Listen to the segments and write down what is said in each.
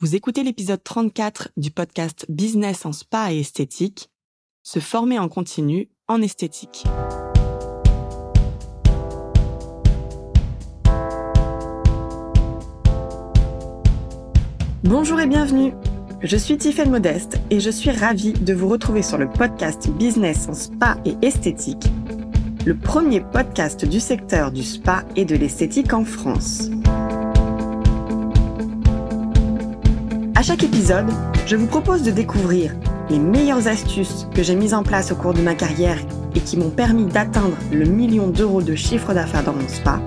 Vous écoutez l'épisode 34 du podcast Business en spa et esthétique, se former en continu en esthétique. Bonjour et bienvenue. Je suis Tiffaine Modeste et je suis ravie de vous retrouver sur le podcast Business en spa et esthétique, le premier podcast du secteur du spa et de l'esthétique en France. À chaque épisode, je vous propose de découvrir les meilleures astuces que j'ai mises en place au cours de ma carrière et qui m'ont permis d'atteindre le million d'euros de chiffre d'affaires dans mon spa,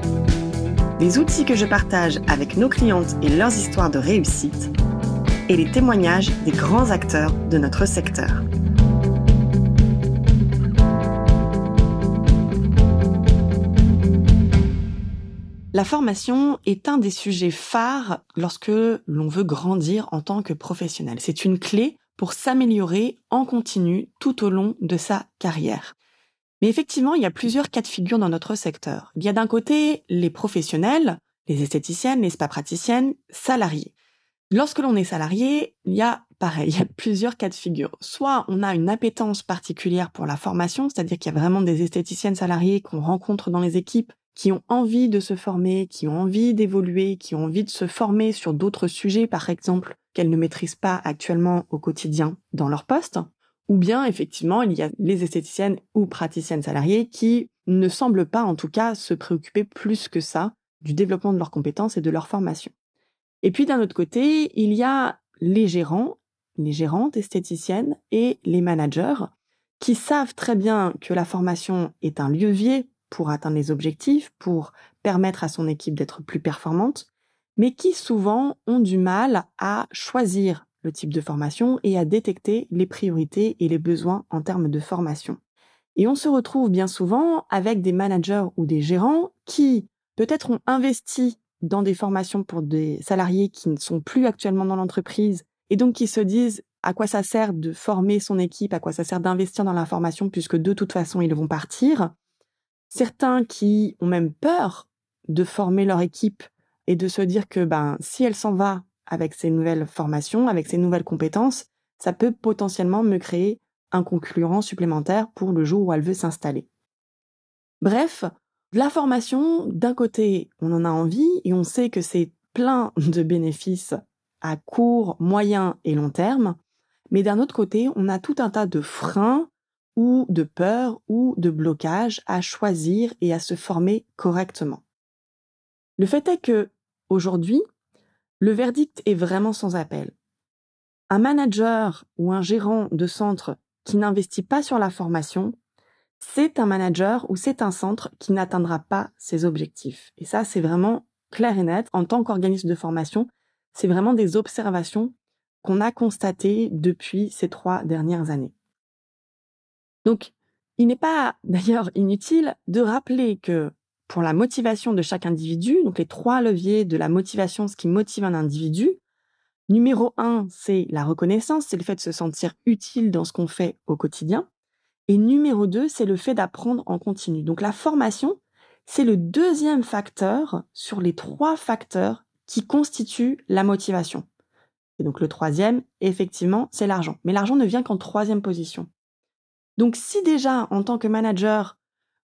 les outils que je partage avec nos clientes et leurs histoires de réussite, et les témoignages des grands acteurs de notre secteur. La formation est un des sujets phares lorsque l'on veut grandir en tant que professionnel. C'est une clé pour s'améliorer en continu tout au long de sa carrière. Mais effectivement, il y a plusieurs cas de figure dans notre secteur. Il y a d'un côté les professionnels, les esthéticiennes, les spa praticiennes, salariés. Lorsque l'on est salarié, il y a pareil, il y a plusieurs cas de figure. Soit on a une appétence particulière pour la formation, c'est-à-dire qu'il y a vraiment des esthéticiennes salariées qu'on rencontre dans les équipes qui ont envie de se former, qui ont envie d'évoluer, qui ont envie de se former sur d'autres sujets, par exemple, qu'elles ne maîtrisent pas actuellement au quotidien dans leur poste, ou bien effectivement, il y a les esthéticiennes ou praticiennes salariées qui ne semblent pas en tout cas se préoccuper plus que ça du développement de leurs compétences et de leur formation. Et puis d'un autre côté, il y a les gérants, les gérantes esthéticiennes et les managers qui savent très bien que la formation est un levier pour atteindre les objectifs, pour permettre à son équipe d'être plus performante, mais qui souvent ont du mal à choisir le type de formation et à détecter les priorités et les besoins en termes de formation. Et on se retrouve bien souvent avec des managers ou des gérants qui peut-être ont investi dans des formations pour des salariés qui ne sont plus actuellement dans l'entreprise et donc qui se disent à quoi ça sert de former son équipe, à quoi ça sert d'investir dans la formation? Puisque de toute façon ils vont partir certains qui ont même peur de former leur équipe et de se dire que ben si elle s'en va avec ces nouvelles formations, avec ces nouvelles compétences, ça peut potentiellement me créer un concurrent supplémentaire pour le jour où elle veut s'installer. Bref, la formation, d'un côté, on en a envie et on sait que c'est plein de bénéfices à court, moyen et long terme, mais d'un autre côté, on a tout un tas de freins ou de peur ou de blocage à choisir et à se former correctement. Le fait est que, aujourd'hui, le verdict est vraiment sans appel. Un manager ou un gérant de centre qui n'investit pas sur la formation, c'est un manager ou c'est un centre qui n'atteindra pas ses objectifs. Et ça, c'est vraiment clair et net. En tant qu'organisme de formation, c'est vraiment des observations qu'on a constatées depuis ces trois dernières années. Donc, il n'est pas d'ailleurs inutile de rappeler que pour la motivation de chaque individu, donc les trois leviers de la motivation, ce qui motive un individu, numéro un, c'est la reconnaissance, c'est le fait de se sentir utile dans ce qu'on fait au quotidien. Et numéro deux, c'est le fait d'apprendre en continu. Donc la formation, c'est le deuxième facteur sur les trois facteurs qui constituent la motivation. Et donc le troisième, effectivement, c'est l'argent. Mais l'argent ne vient qu'en troisième position. Donc si déjà, en tant que manager,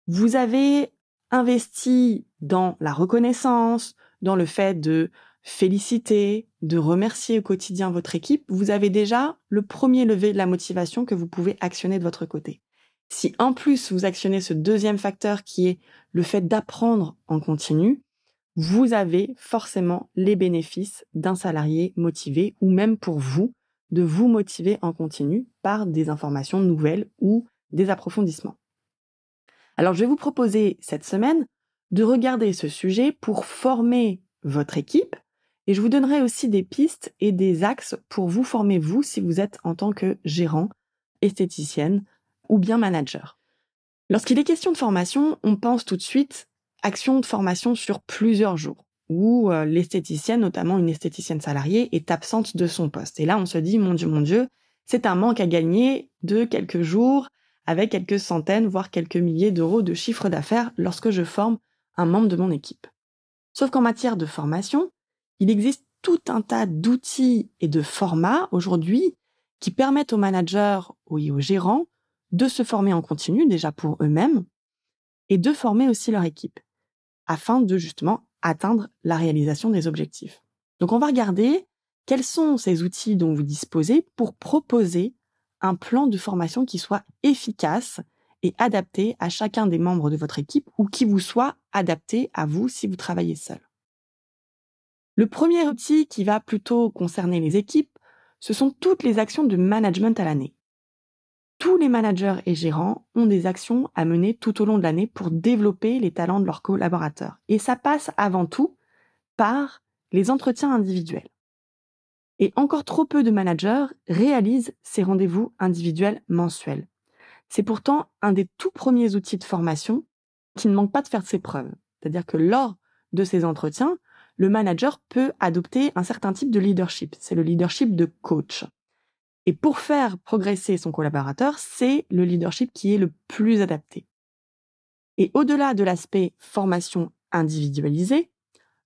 vous avez investi dans la reconnaissance, dans le fait de féliciter, de remercier au quotidien votre équipe, vous avez déjà le premier levé de la motivation que vous pouvez actionner de votre côté. Si en plus vous actionnez ce deuxième facteur qui est le fait d'apprendre en continu, vous avez forcément les bénéfices d'un salarié motivé ou même pour vous de vous motiver en continu par des informations nouvelles ou des approfondissements. Alors je vais vous proposer cette semaine de regarder ce sujet pour former votre équipe et je vous donnerai aussi des pistes et des axes pour vous former vous si vous êtes en tant que gérant, esthéticienne ou bien manager. Lorsqu'il est question de formation, on pense tout de suite action de formation sur plusieurs jours où euh, l'esthéticienne, notamment une esthéticienne salariée, est absente de son poste. Et là, on se dit, mon Dieu, mon Dieu, c'est un manque à gagner de quelques jours avec quelques centaines, voire quelques milliers d'euros de chiffre d'affaires lorsque je forme un membre de mon équipe. Sauf qu'en matière de formation, il existe tout un tas d'outils et de formats aujourd'hui qui permettent aux managers ou aux gérants de se former en continu déjà pour eux-mêmes et de former aussi leur équipe afin de justement atteindre la réalisation des objectifs. Donc on va regarder quels sont ces outils dont vous disposez pour proposer un plan de formation qui soit efficace et adapté à chacun des membres de votre équipe ou qui vous soit adapté à vous si vous travaillez seul. Le premier outil qui va plutôt concerner les équipes, ce sont toutes les actions de management à l'année. Tous les managers et gérants ont des actions à mener tout au long de l'année pour développer les talents de leurs collaborateurs. Et ça passe avant tout par les entretiens individuels. Et encore trop peu de managers réalisent ces rendez-vous individuels mensuels. C'est pourtant un des tout premiers outils de formation qui ne manque pas de faire ses preuves. C'est-à-dire que lors de ces entretiens, le manager peut adopter un certain type de leadership. C'est le leadership de coach. Et pour faire progresser son collaborateur, c'est le leadership qui est le plus adapté. Et au-delà de l'aspect formation individualisée,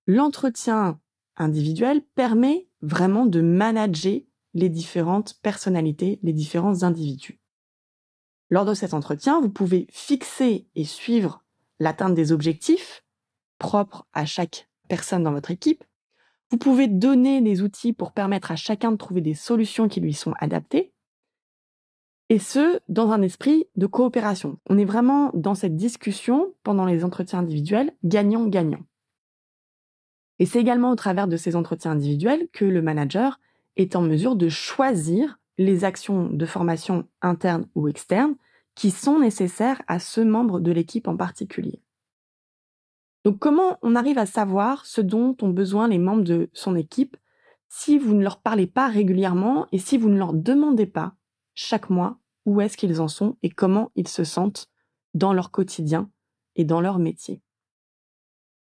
l'entretien individuel permet vraiment de manager les différentes personnalités, les différents individus. Lors de cet entretien, vous pouvez fixer et suivre l'atteinte des objectifs propres à chaque personne dans votre équipe. Vous pouvez donner des outils pour permettre à chacun de trouver des solutions qui lui sont adaptées. Et ce, dans un esprit de coopération. On est vraiment dans cette discussion pendant les entretiens individuels gagnant-gagnant. Et c'est également au travers de ces entretiens individuels que le manager est en mesure de choisir les actions de formation interne ou externe qui sont nécessaires à ce membre de l'équipe en particulier. Donc comment on arrive à savoir ce dont ont besoin les membres de son équipe si vous ne leur parlez pas régulièrement et si vous ne leur demandez pas chaque mois où est-ce qu'ils en sont et comment ils se sentent dans leur quotidien et dans leur métier?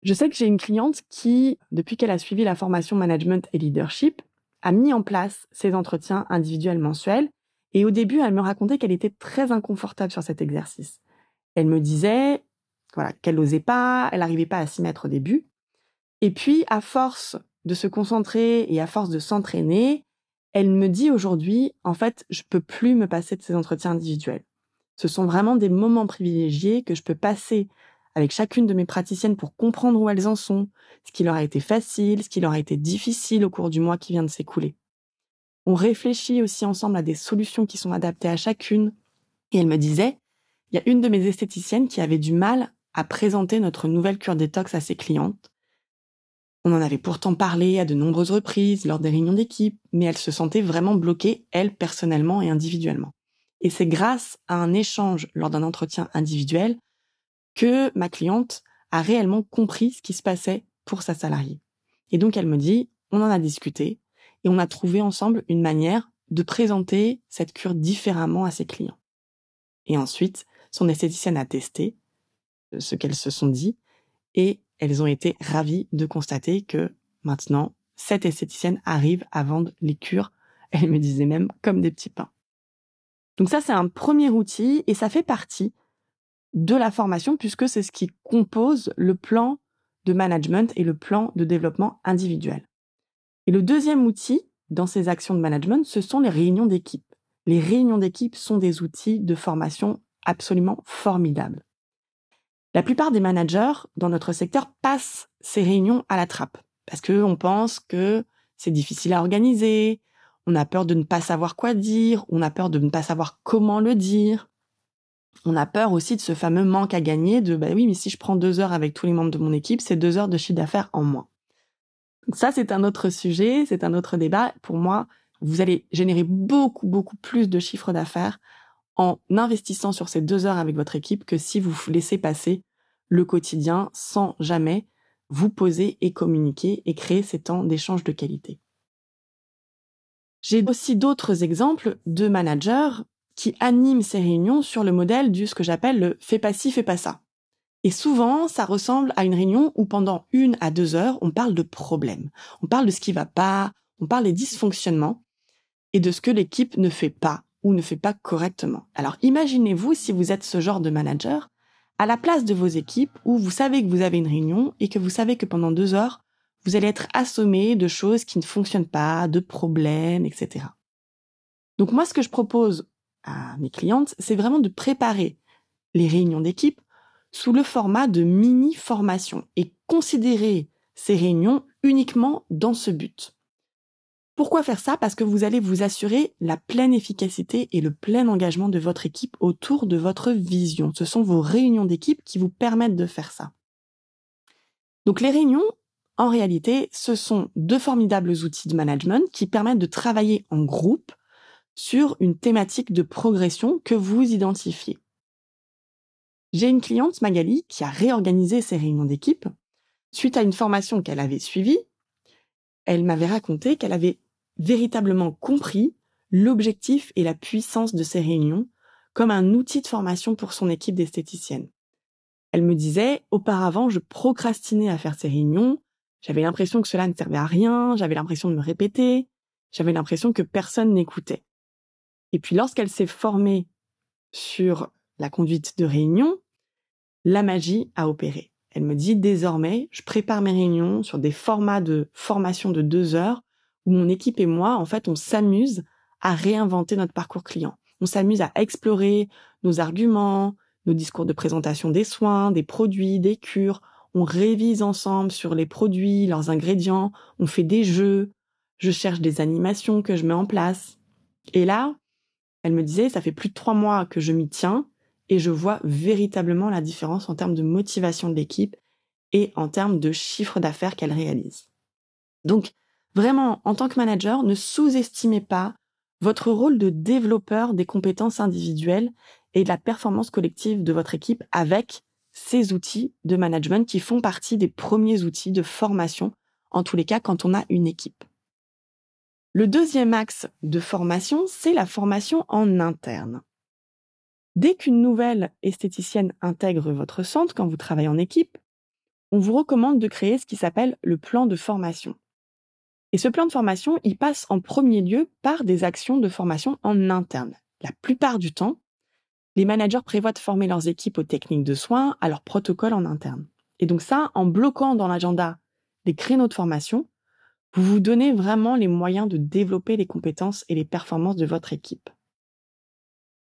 Je sais que j'ai une cliente qui, depuis qu'elle a suivi la formation management et leadership, a mis en place ces entretiens individuels mensuels et au début, elle me racontait qu'elle était très inconfortable sur cet exercice. Elle me disait, voilà, qu'elle n'osait pas, elle n'arrivait pas à s'y mettre au début. Et puis, à force de se concentrer et à force de s'entraîner, elle me dit aujourd'hui, en fait, je peux plus me passer de ces entretiens individuels. Ce sont vraiment des moments privilégiés que je peux passer avec chacune de mes praticiennes pour comprendre où elles en sont, ce qui leur a été facile, ce qui leur a été difficile au cours du mois qui vient de s'écouler. On réfléchit aussi ensemble à des solutions qui sont adaptées à chacune. Et elle me disait, il y a une de mes esthéticiennes qui avait du mal à présenter notre nouvelle cure détox à ses clientes. On en avait pourtant parlé à de nombreuses reprises lors des réunions d'équipe, mais elle se sentait vraiment bloquée, elle, personnellement et individuellement. Et c'est grâce à un échange lors d'un entretien individuel que ma cliente a réellement compris ce qui se passait pour sa salariée. Et donc elle me dit, on en a discuté, et on a trouvé ensemble une manière de présenter cette cure différemment à ses clients. Et ensuite, son esthéticienne a testé ce qu'elles se sont dit et elles ont été ravies de constater que maintenant, cette esthéticienne arrive à vendre les cures, elle me disait même comme des petits pains. Donc ça, c'est un premier outil et ça fait partie de la formation puisque c'est ce qui compose le plan de management et le plan de développement individuel. Et le deuxième outil dans ces actions de management, ce sont les réunions d'équipe. Les réunions d'équipe sont des outils de formation absolument formidables. La plupart des managers dans notre secteur passent ces réunions à la trappe parce qu'on pense que c'est difficile à organiser, on a peur de ne pas savoir quoi dire, on a peur de ne pas savoir comment le dire. On a peur aussi de ce fameux manque à gagner de bah oui, mais si je prends deux heures avec tous les membres de mon équipe, c'est deux heures de chiffre d'affaires en moins ça, c'est un autre sujet, c'est un autre débat. Pour moi, vous allez générer beaucoup, beaucoup plus de chiffre d'affaires en investissant sur ces deux heures avec votre équipe que si vous laissez passer le quotidien sans jamais vous poser et communiquer et créer ces temps d'échange de qualité. J'ai aussi d'autres exemples de managers qui animent ces réunions sur le modèle du ce que j'appelle le fais pas ci, fais pas ça. Et souvent, ça ressemble à une réunion où pendant une à deux heures, on parle de problèmes. On parle de ce qui va pas, on parle des dysfonctionnements et de ce que l'équipe ne fait pas ou ne fait pas correctement. Alors imaginez-vous si vous êtes ce genre de manager à la place de vos équipes où vous savez que vous avez une réunion et que vous savez que pendant deux heures, vous allez être assommé de choses qui ne fonctionnent pas, de problèmes, etc. Donc moi, ce que je propose à mes clientes, c'est vraiment de préparer les réunions d'équipe sous le format de mini-formation et considérer ces réunions uniquement dans ce but. Pourquoi faire ça? Parce que vous allez vous assurer la pleine efficacité et le plein engagement de votre équipe autour de votre vision. Ce sont vos réunions d'équipe qui vous permettent de faire ça. Donc les réunions, en réalité, ce sont deux formidables outils de management qui permettent de travailler en groupe sur une thématique de progression que vous identifiez. J'ai une cliente, Magali, qui a réorganisé ses réunions d'équipe. Suite à une formation qu'elle avait suivie, elle m'avait raconté qu'elle avait véritablement compris l'objectif et la puissance de ces réunions comme un outil de formation pour son équipe d'esthéticiennes. Elle me disait, auparavant, je procrastinais à faire ces réunions, j'avais l'impression que cela ne servait à rien, j'avais l'impression de me répéter, j'avais l'impression que personne n'écoutait. Et puis lorsqu'elle s'est formée sur la conduite de réunion, la magie a opéré. Elle me dit désormais, je prépare mes réunions sur des formats de formation de deux heures où mon équipe et moi, en fait, on s'amuse à réinventer notre parcours client. On s'amuse à explorer nos arguments, nos discours de présentation des soins, des produits, des cures. On révise ensemble sur les produits, leurs ingrédients. On fait des jeux. Je cherche des animations que je mets en place. Et là, elle me disait, ça fait plus de trois mois que je m'y tiens et je vois véritablement la différence en termes de motivation de l'équipe et en termes de chiffre d'affaires qu'elle réalise. Donc, vraiment, en tant que manager, ne sous-estimez pas votre rôle de développeur des compétences individuelles et de la performance collective de votre équipe avec ces outils de management qui font partie des premiers outils de formation, en tous les cas quand on a une équipe. Le deuxième axe de formation, c'est la formation en interne. Dès qu'une nouvelle esthéticienne intègre votre centre quand vous travaillez en équipe, on vous recommande de créer ce qui s'appelle le plan de formation. Et ce plan de formation, il passe en premier lieu par des actions de formation en interne. La plupart du temps, les managers prévoient de former leurs équipes aux techniques de soins, à leurs protocoles en interne. Et donc ça, en bloquant dans l'agenda des créneaux de formation, vous vous donnez vraiment les moyens de développer les compétences et les performances de votre équipe.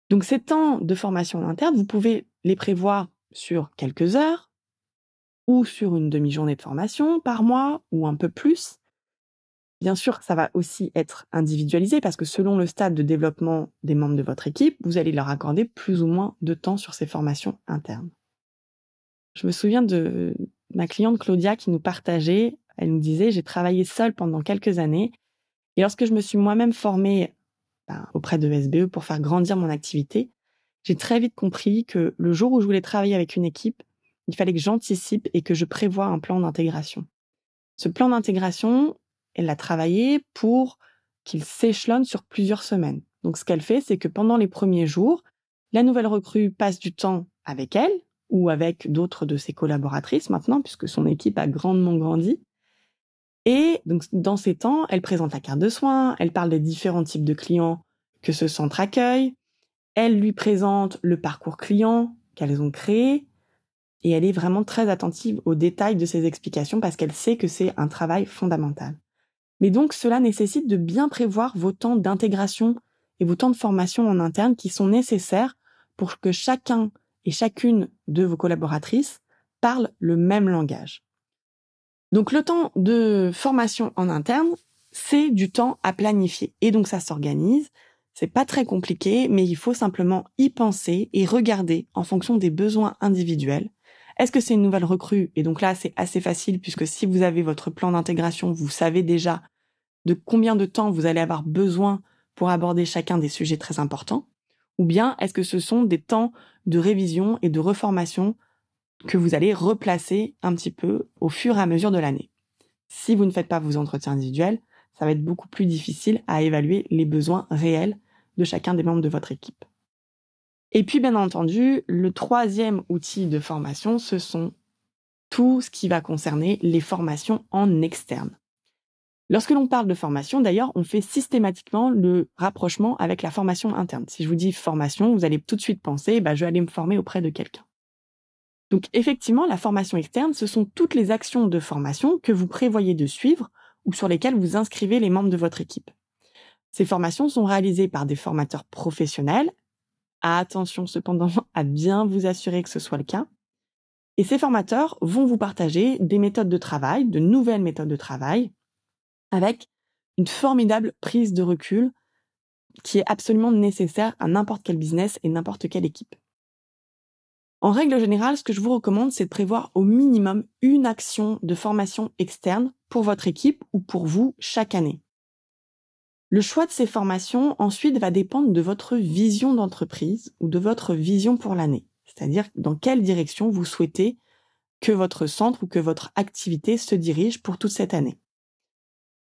Donc ces temps de formation interne, vous pouvez les prévoir sur quelques heures ou sur une demi-journée de formation par mois ou un peu plus. Bien sûr, ça va aussi être individualisé parce que selon le stade de développement des membres de votre équipe, vous allez leur accorder plus ou moins de temps sur ces formations internes. Je me souviens de ma cliente Claudia qui nous partageait elle nous disait, j'ai travaillé seule pendant quelques années. Et lorsque je me suis moi-même formée ben, auprès de SBE pour faire grandir mon activité, j'ai très vite compris que le jour où je voulais travailler avec une équipe, il fallait que j'anticipe et que je prévoie un plan d'intégration. Ce plan d'intégration, elle l'a travaillé pour qu'il s'échelonne sur plusieurs semaines. Donc ce qu'elle fait, c'est que pendant les premiers jours, la nouvelle recrue passe du temps avec elle ou avec d'autres de ses collaboratrices maintenant, puisque son équipe a grandement grandi. Et donc, dans ces temps, elle présente la carte de soins, elle parle des différents types de clients que ce centre accueille, elle lui présente le parcours client qu'elles ont créé, et elle est vraiment très attentive aux détails de ses explications parce qu'elle sait que c'est un travail fondamental. Mais donc, cela nécessite de bien prévoir vos temps d'intégration et vos temps de formation en interne qui sont nécessaires pour que chacun et chacune de vos collaboratrices parle le même langage. Donc le temps de formation en interne, c'est du temps à planifier. Et donc ça s'organise. C'est pas très compliqué, mais il faut simplement y penser et regarder en fonction des besoins individuels. Est-ce que c'est une nouvelle recrue? Et donc là, c'est assez facile puisque si vous avez votre plan d'intégration, vous savez déjà de combien de temps vous allez avoir besoin pour aborder chacun des sujets très importants. Ou bien est-ce que ce sont des temps de révision et de reformation que vous allez replacer un petit peu au fur et à mesure de l'année? Si vous ne faites pas vos entretiens individuels, ça va être beaucoup plus difficile à évaluer les besoins réels de chacun des membres de votre équipe. Et puis, bien entendu, le troisième outil de formation, ce sont tout ce qui va concerner les formations en externe. Lorsque l'on parle de formation, d'ailleurs, on fait systématiquement le rapprochement avec la formation interne. Si je vous dis formation, vous allez tout de suite penser, bah, je vais aller me former auprès de quelqu'un. Donc effectivement, la formation externe, ce sont toutes les actions de formation que vous prévoyez de suivre ou sur lesquelles vous inscrivez les membres de votre équipe. Ces formations sont réalisées par des formateurs professionnels. Attention cependant à bien vous assurer que ce soit le cas. Et ces formateurs vont vous partager des méthodes de travail, de nouvelles méthodes de travail, avec une formidable prise de recul qui est absolument nécessaire à n'importe quel business et n'importe quelle équipe. En règle générale, ce que je vous recommande, c'est de prévoir au minimum une action de formation externe pour votre équipe ou pour vous chaque année. Le choix de ces formations ensuite va dépendre de votre vision d'entreprise ou de votre vision pour l'année, c'est-à-dire dans quelle direction vous souhaitez que votre centre ou que votre activité se dirige pour toute cette année.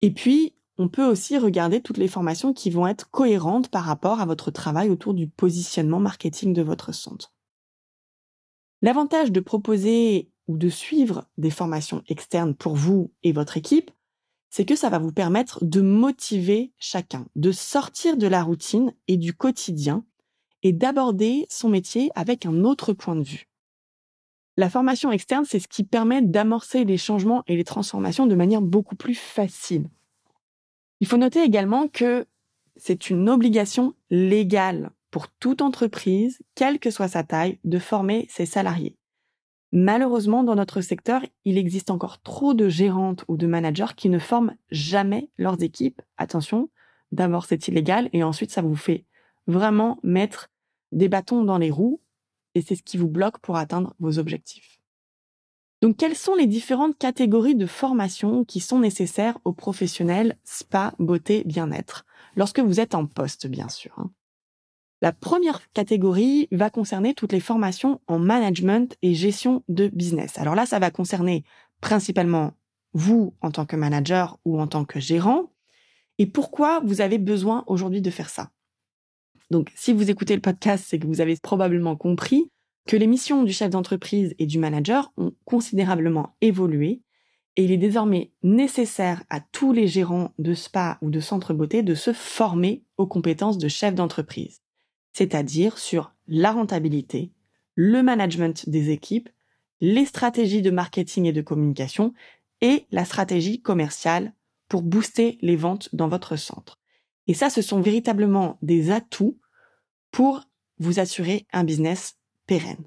Et puis, on peut aussi regarder toutes les formations qui vont être cohérentes par rapport à votre travail autour du positionnement marketing de votre centre. L'avantage de proposer ou de suivre des formations externes pour vous et votre équipe, c'est que ça va vous permettre de motiver chacun, de sortir de la routine et du quotidien et d'aborder son métier avec un autre point de vue. La formation externe, c'est ce qui permet d'amorcer les changements et les transformations de manière beaucoup plus facile. Il faut noter également que c'est une obligation légale pour toute entreprise, quelle que soit sa taille, de former ses salariés. Malheureusement, dans notre secteur, il existe encore trop de gérantes ou de managers qui ne forment jamais leurs équipes. Attention, d'abord c'est illégal et ensuite ça vous fait vraiment mettre des bâtons dans les roues et c'est ce qui vous bloque pour atteindre vos objectifs. Donc, quelles sont les différentes catégories de formation qui sont nécessaires aux professionnels spa, beauté, bien-être, lorsque vous êtes en poste, bien sûr. Hein. La première catégorie va concerner toutes les formations en management et gestion de business. Alors là, ça va concerner principalement vous en tant que manager ou en tant que gérant. Et pourquoi vous avez besoin aujourd'hui de faire ça? Donc, si vous écoutez le podcast, c'est que vous avez probablement compris que les missions du chef d'entreprise et du manager ont considérablement évolué et il est désormais nécessaire à tous les gérants de spa ou de centre beauté de se former aux compétences de chef d'entreprise, c'est-à-dire sur la rentabilité, le management des équipes, les stratégies de marketing et de communication et la stratégie commerciale pour booster les ventes dans votre centre. Et ça, ce sont véritablement des atouts pour vous assurer un business pérenne.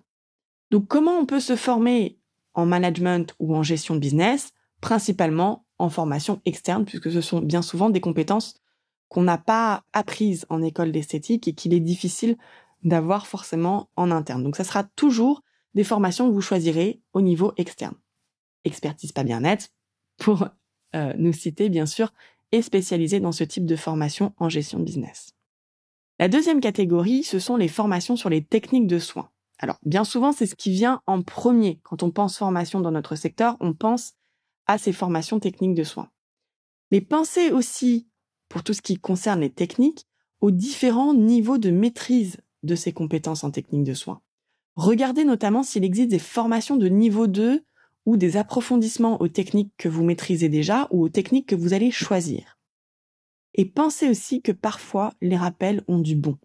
Donc comment on peut se former en management ou en gestion de business? Principalement en formation externe, puisque ce sont bien souvent des compétences qu'on n'a pas apprises en école d'esthétique et qu'il est difficile d'avoir forcément en interne. Donc ça sera toujours des formations que vous choisirez au niveau externe. Expertise pas bien-être, pour euh, nous citer bien sûr, est spécialisé dans ce type de formation en gestion de business. La deuxième catégorie, ce sont les formations sur les techniques de soins. Alors, bien souvent, c'est ce qui vient en premier. Quand on pense formation dans notre secteur, on pense à ces formations techniques de soins. Mais pensez aussi, pour tout ce qui concerne les techniques, aux différents niveaux de maîtrise de ces compétences en techniques de soins. Regardez notamment s'il existe des formations de niveau 2 ou des approfondissements aux techniques que vous maîtrisez déjà ou aux techniques que vous allez choisir. Et pensez aussi que parfois les rappels ont du bon.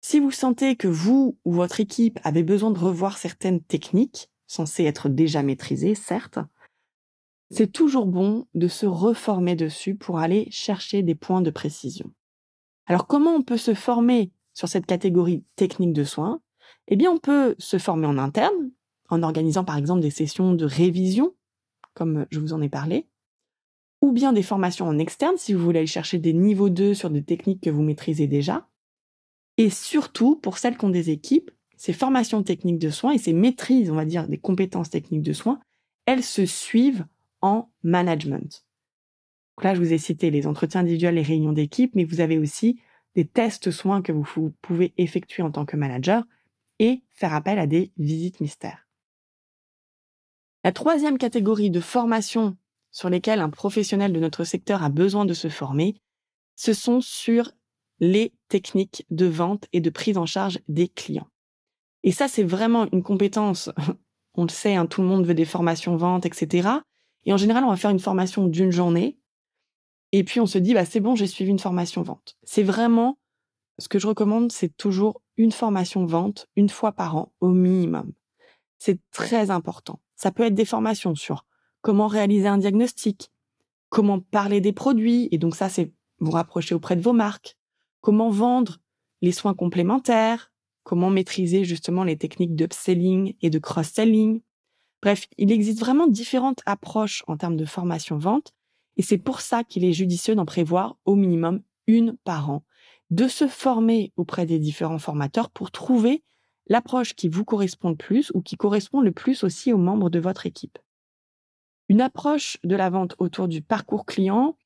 Si vous sentez que vous ou votre équipe avez besoin de revoir certaines techniques, censées être déjà maîtrisées, certes, c'est toujours bon de se reformer dessus pour aller chercher des points de précision. Alors comment on peut se former sur cette catégorie technique de soins? Eh bien, on peut se former en interne, en organisant par exemple des sessions de révision, comme je vous en ai parlé, ou bien des formations en externe si vous voulez aller chercher des niveaux 2 sur des techniques que vous maîtrisez déjà, et surtout, pour celles qui ont des équipes, ces formations techniques de soins et ces maîtrises, on va dire, des compétences techniques de soins, elles se suivent en management. Donc là, je vous ai cité les entretiens individuels, les réunions d'équipe, mais vous avez aussi des tests soins que vous pouvez effectuer en tant que manager et faire appel à des visites mystères. La troisième catégorie de formation sur lesquelles un professionnel de notre secteur a besoin de se former, ce sont sur les techniques de vente et de prise en charge des clients. Et ça, c'est vraiment une compétence. On le sait, hein, tout le monde veut des formations vente, etc. Et en général, on va faire une formation d'une journée. Et puis on se dit, bah, c'est bon, j'ai suivi une formation vente. C'est vraiment, ce que je recommande, c'est toujours une formation vente une fois par an au minimum. c'est très important. Ça peut être des formations sur comment réaliser un diagnostic, comment parler des produits, et donc ça, c'est vous rapprocher auprès de vos marques, comment vendre les soins complémentaires, comment maîtriser justement les techniques d'upselling et de cross-selling. Bref, il existe vraiment différentes approches en termes de formation-vente, et c'est pour ça qu'il est judicieux d'en prévoir au minimum une par an, de se former auprès des différents formateurs pour trouver l'approche qui vous correspond le plus ou qui correspond le plus aussi aux membres de votre équipe. Une approche de la vente autour du parcours client,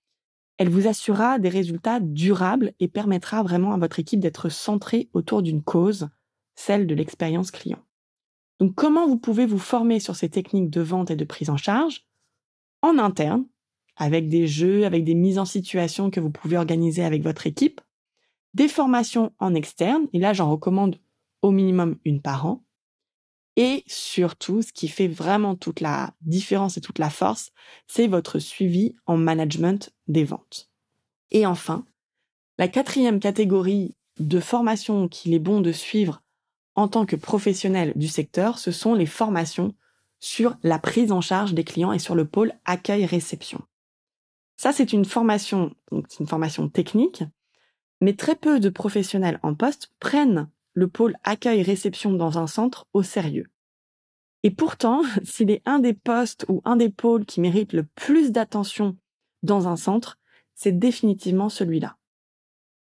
elle vous assurera des résultats durables et permettra vraiment à votre équipe d'être centrée autour d'une cause, celle de l'expérience client. Donc comment vous pouvez vous former sur ces techniques de vente et de prise en charge? En interne, avec des jeux, avec des mises en situation que vous pouvez organiser avec votre équipe, des formations en externe, et là j'en recommande au minimum une par an, et surtout, ce qui fait vraiment toute la différence et toute la force, c'est votre suivi en management des ventes. Et enfin, la quatrième catégorie de formation qu'il est bon de suivre en tant que professionnel du secteur, ce sont les formations sur la prise en charge des clients et sur le pôle accueil-réception. Ça, c'est une formation, donc une formation technique, mais très peu de professionnels en poste prennent le pôle accueil-réception dans un centre au sérieux. Et pourtant, s'il est un des postes ou un des pôles qui mérite le plus d'attention dans un centre, c'est définitivement celui-là.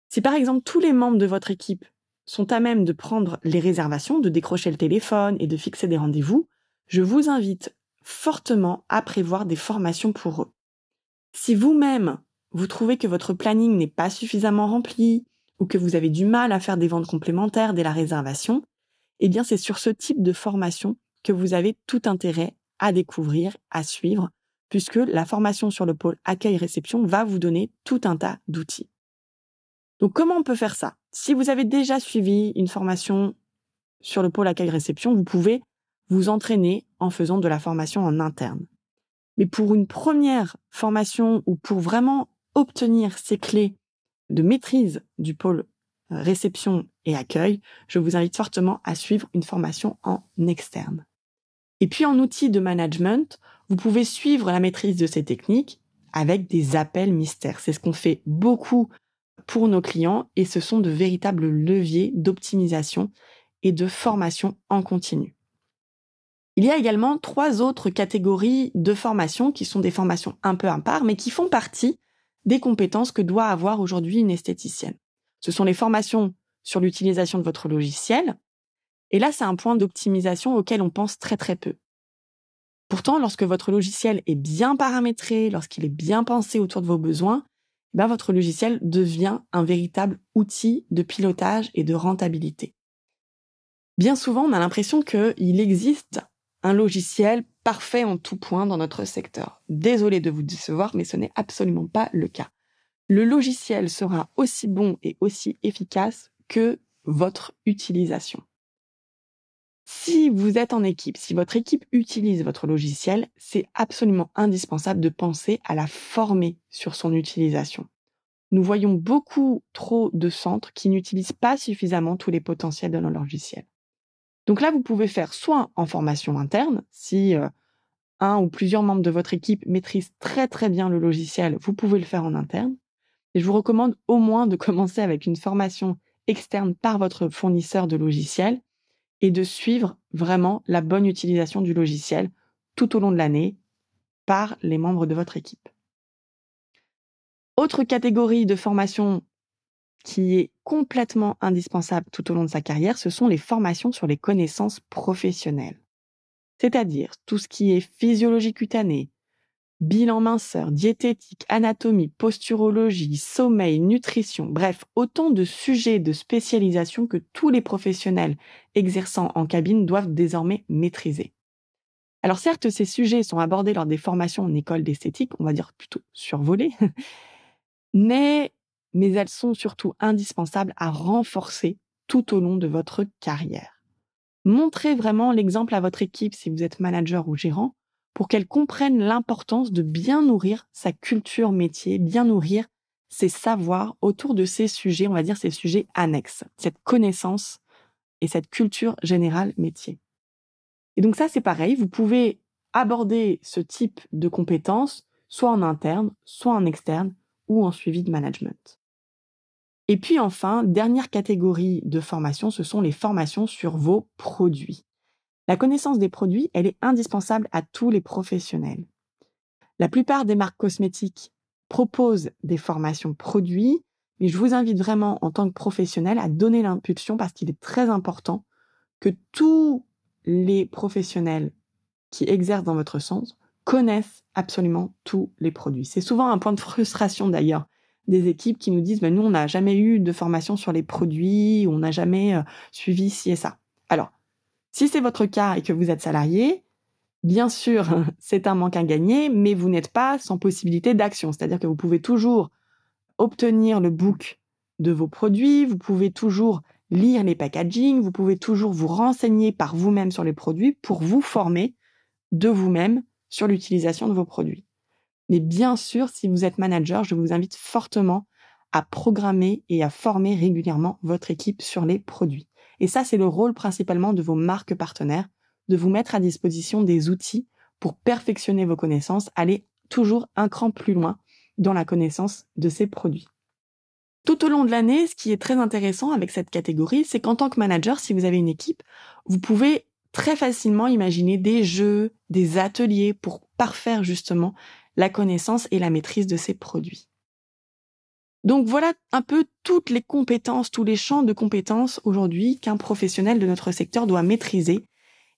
Si par exemple tous les membres de votre équipe sont à même de prendre les réservations, de décrocher le téléphone et de fixer des rendez-vous, je vous invite fortement à prévoir des formations pour eux. Si vous-même, vous trouvez que votre planning n'est pas suffisamment rempli ou que vous avez du mal à faire des ventes complémentaires dès la réservation, eh bien c'est sur ce type de formation que vous avez tout intérêt à découvrir, à suivre, puisque la formation sur le pôle accueil-réception va vous donner tout un tas d'outils. Donc comment on peut faire ça? Si vous avez déjà suivi une formation sur le pôle accueil-réception, vous pouvez vous entraîner en faisant de la formation en interne. Mais pour une première formation ou pour vraiment obtenir ces clés de maîtrise du pôle euh, réception et accueil, je vous invite fortement à suivre une formation en externe. Et puis en outil de management, vous pouvez suivre la maîtrise de ces techniques avec des appels mystères. C'est ce qu'on fait beaucoup pour nos clients et ce sont de véritables leviers d'optimisation et de formation en continu. Il y a également trois autres catégories de formations qui sont des formations un peu part, mais qui font partie des compétences que doit avoir aujourd'hui une esthéticienne. Ce sont les formations sur l'utilisation de votre logiciel. Et là, c'est un point d'optimisation auquel on pense très très peu. Pourtant, lorsque votre logiciel est bien paramétré, lorsqu'il est bien pensé autour de vos besoins, ben votre logiciel devient un véritable outil de pilotage et de rentabilité. Bien souvent, on a l'impression qu'il existe un logiciel parfait en tout point dans notre secteur. Désolé de vous décevoir, mais ce n'est absolument pas le cas. Le logiciel sera aussi bon et aussi efficace que votre utilisation. Si vous êtes en équipe, si votre équipe utilise votre logiciel, c'est absolument indispensable de penser à la former sur son utilisation. Nous voyons beaucoup trop de centres qui n'utilisent pas suffisamment tous les potentiels de nos logiciels. Donc là, vous pouvez faire soit en formation interne, si euh, un ou plusieurs membres de votre équipe maîtrisent très très bien le logiciel, vous pouvez le faire en interne. Je vous recommande au moins de commencer avec une formation externe par votre fournisseur de logiciel et de suivre vraiment la bonne utilisation du logiciel tout au long de l'année par les membres de votre équipe. Autre catégorie de formation qui est complètement indispensable tout au long de sa carrière, ce sont les formations sur les connaissances professionnelles. C'est-à-dire tout ce qui est physiologie cutanée, bilan minceur, diététique, anatomie, posturologie, sommeil, nutrition, bref, autant de sujets de spécialisation que tous les professionnels exerçant en cabine doivent désormais maîtriser. Alors certes, ces sujets sont abordés lors des formations en école d'esthétique, on va dire plutôt survolés, mais mais elles sont surtout indispensables à renforcer tout au long de votre carrière. Montrez vraiment l'exemple à votre équipe si vous êtes manager ou gérant pour qu'elle comprenne l'importance de bien nourrir sa culture métier, bien nourrir ses savoirs autour de ces sujets, on va dire ces sujets annexes, cette connaissance et cette culture générale métier. Et donc ça, c'est pareil, vous pouvez aborder ce type de compétences soit en interne, soit en externe ou en suivi de management. Et puis enfin, dernière catégorie de formation, ce sont les formations sur vos produits. La connaissance des produits, elle est indispensable à tous les professionnels. La plupart des marques cosmétiques proposent des formations produits, mais je vous invite vraiment en tant que professionnel à donner l'impulsion parce qu'il est très important que tous les professionnels qui exercent dans votre sens connaissent absolument tous les produits. C'est souvent un point de frustration d'ailleurs des équipes qui nous disent, ben, nous, on n'a jamais eu de formation sur les produits, on n'a jamais euh, suivi ci et ça. Alors, si c'est votre cas et que vous êtes salarié, bien sûr, c'est un manque à gagner, mais vous n'êtes pas sans possibilité d'action. C'est-à-dire que vous pouvez toujours obtenir le book de vos produits, vous pouvez toujours lire les packaging, vous pouvez toujours vous renseigner par vous-même sur les produits pour vous former de vous-même sur l'utilisation de vos produits. Mais bien sûr, si vous êtes manager, je vous invite fortement à programmer et à former régulièrement votre équipe sur les produits. Et ça, c'est le rôle principalement de vos marques partenaires, de vous mettre à disposition des outils pour perfectionner vos connaissances, aller toujours un cran plus loin dans la connaissance de ces produits. Tout au long de l'année, ce qui est très intéressant avec cette catégorie, c'est qu'en tant que manager, si vous avez une équipe, vous pouvez très facilement imaginer des jeux, des ateliers pour parfaire justement la connaissance et la maîtrise de ces produits. Donc voilà un peu toutes les compétences, tous les champs de compétences aujourd'hui qu'un professionnel de notre secteur doit maîtriser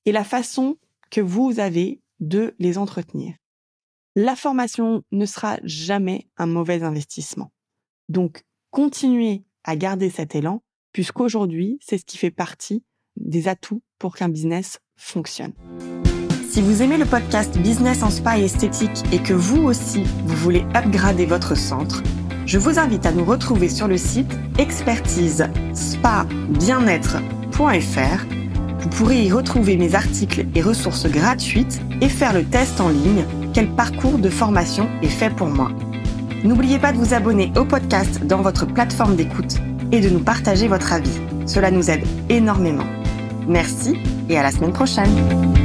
et la façon que vous avez de les entretenir. La formation ne sera jamais un mauvais investissement. Donc continuez à garder cet élan puisqu'aujourd'hui, c'est ce qui fait partie des atouts pour qu'un business fonctionne. Si vous aimez le podcast Business en Spa et Esthétique et que vous aussi, vous voulez upgrader votre centre, je vous invite à nous retrouver sur le site expertise spa bien-être.fr. Vous pourrez y retrouver mes articles et ressources gratuites et faire le test en ligne quel parcours de formation est fait pour moi. N'oubliez pas de vous abonner au podcast dans votre plateforme d'écoute et de nous partager votre avis. Cela nous aide énormément. Merci et à la semaine prochaine.